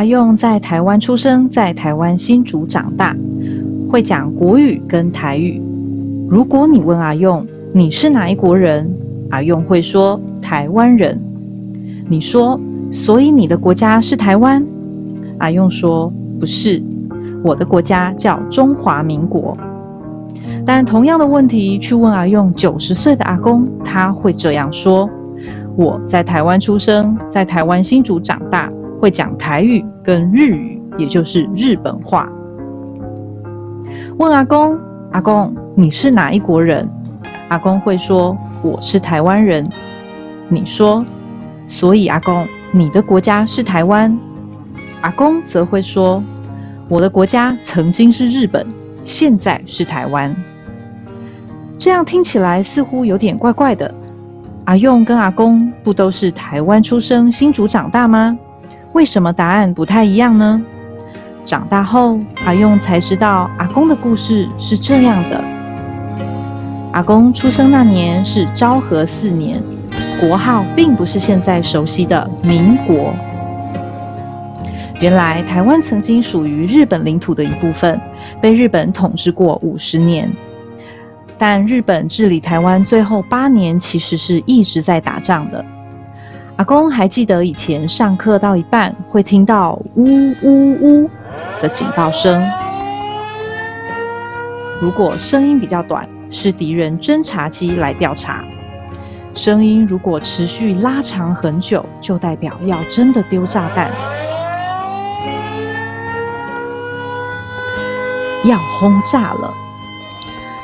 阿用在台湾出生，在台湾新竹长大，会讲国语跟台语。如果你问阿用你是哪一国人，阿用会说台湾人。你说，所以你的国家是台湾？阿用说不是，我的国家叫中华民国。但同样的问题去问阿用九十岁的阿公，他会这样说：我在台湾出生，在台湾新竹长大。会讲台语跟日语，也就是日本话。问阿公，阿公你是哪一国人？阿公会说我是台湾人。你说，所以阿公你的国家是台湾？阿公则会说我的国家曾经是日本，现在是台湾。这样听起来似乎有点怪怪的。阿用跟阿公不都是台湾出生、新竹长大吗？为什么答案不太一样呢？长大后，阿用才知道阿公的故事是这样的：阿公出生那年是昭和四年，国号并不是现在熟悉的民国。原来台湾曾经属于日本领土的一部分，被日本统治过五十年。但日本治理台湾最后八年，其实是一直在打仗的。阿公还记得以前上课到一半会听到呜呜呜的警报声，如果声音比较短，是敌人侦察机来调查；声音如果持续拉长很久，就代表要真的丢炸弹，要轰炸了。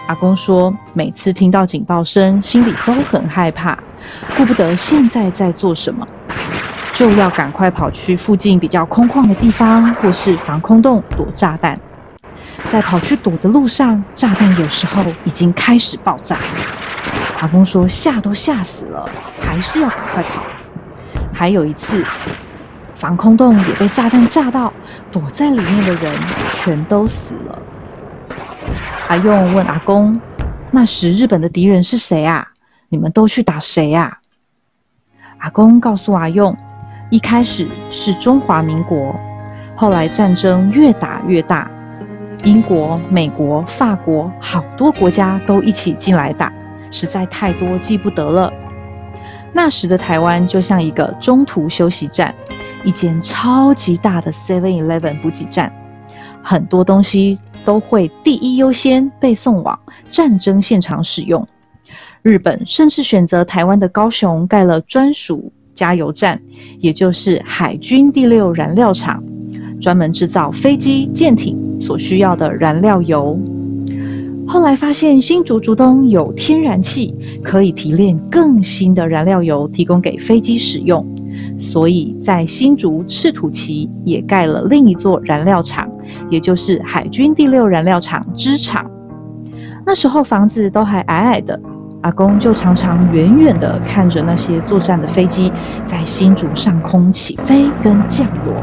阿公说，每次听到警报声，心里都很害怕。顾不得现在在做什么，就要赶快跑去附近比较空旷的地方，或是防空洞躲炸弹。在跑去躲的路上，炸弹有时候已经开始爆炸。阿公说吓都吓死了，还是要赶快跑。还有一次，防空洞也被炸弹炸到，躲在里面的人全都死了。阿用问阿公：“那时日本的敌人是谁啊？”你们都去打谁啊？阿公告诉阿用，一开始是中华民国，后来战争越打越大，英国、美国、法国好多国家都一起进来打，实在太多记不得了。那时的台湾就像一个中途休息站，一间超级大的 Seven Eleven 补给站，很多东西都会第一优先被送往战争现场使用。日本甚至选择台湾的高雄盖了专属加油站，也就是海军第六燃料厂，专门制造飞机、舰艇所需要的燃料油。后来发现新竹竹东有天然气，可以提炼更新的燃料油，提供给飞机使用，所以在新竹赤土旗也盖了另一座燃料厂，也就是海军第六燃料厂支厂。那时候房子都还矮矮的。阿公就常常远远的看着那些作战的飞机在新竹上空起飞跟降落。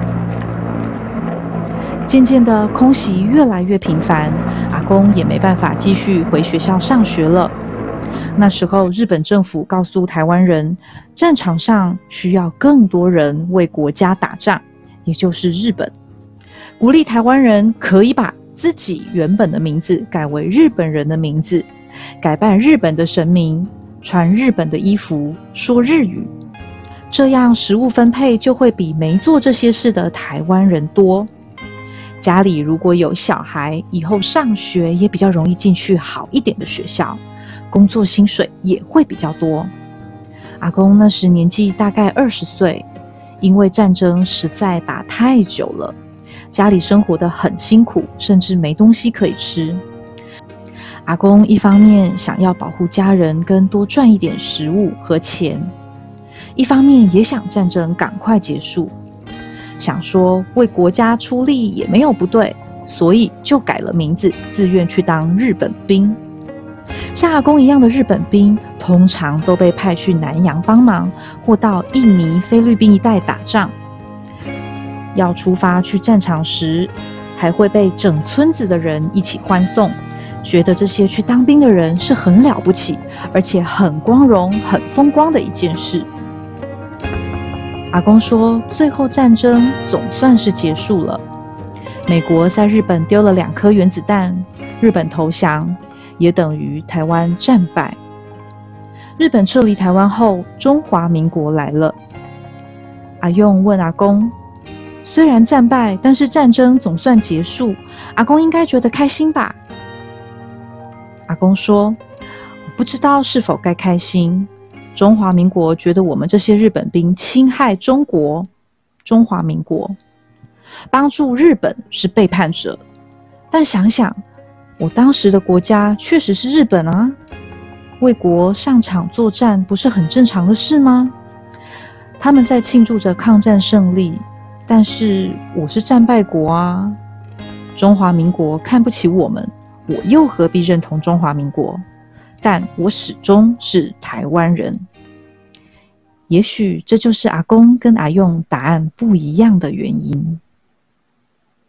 渐渐的，空袭越来越频繁，阿公也没办法继续回学校上学了。那时候，日本政府告诉台湾人，战场上需要更多人为国家打仗，也就是日本，鼓励台湾人可以把自己原本的名字改为日本人的名字。改扮日本的神明，穿日本的衣服，说日语，这样食物分配就会比没做这些事的台湾人多。家里如果有小孩，以后上学也比较容易进去好一点的学校，工作薪水也会比较多。阿公那时年纪大概二十岁，因为战争实在打太久了，家里生活的很辛苦，甚至没东西可以吃。阿公一方面想要保护家人，跟多赚一点食物和钱，一方面也想战争赶快结束，想说为国家出力也没有不对，所以就改了名字，自愿去当日本兵。像阿公一样的日本兵，通常都被派去南洋帮忙，或到印尼、菲律宾一带打仗。要出发去战场时，还会被整村子的人一起欢送。觉得这些去当兵的人是很了不起，而且很光荣、很风光的一件事。阿公说：“最后战争总算是结束了，美国在日本丢了两颗原子弹，日本投降，也等于台湾战败。日本撤离台湾后，中华民国来了。”阿用问阿公：“虽然战败，但是战争总算结束，阿公应该觉得开心吧？”阿公说：“不知道是否该开心。”中华民国觉得我们这些日本兵侵害中国，中华民国帮助日本是背叛者。但想想，我当时的国家确实是日本啊，为国上场作战不是很正常的事吗？他们在庆祝着抗战胜利，但是我是战败国啊。中华民国看不起我们，我又何必认同中华民国？但我始终是台湾人。也许这就是阿公跟阿用答案不一样的原因。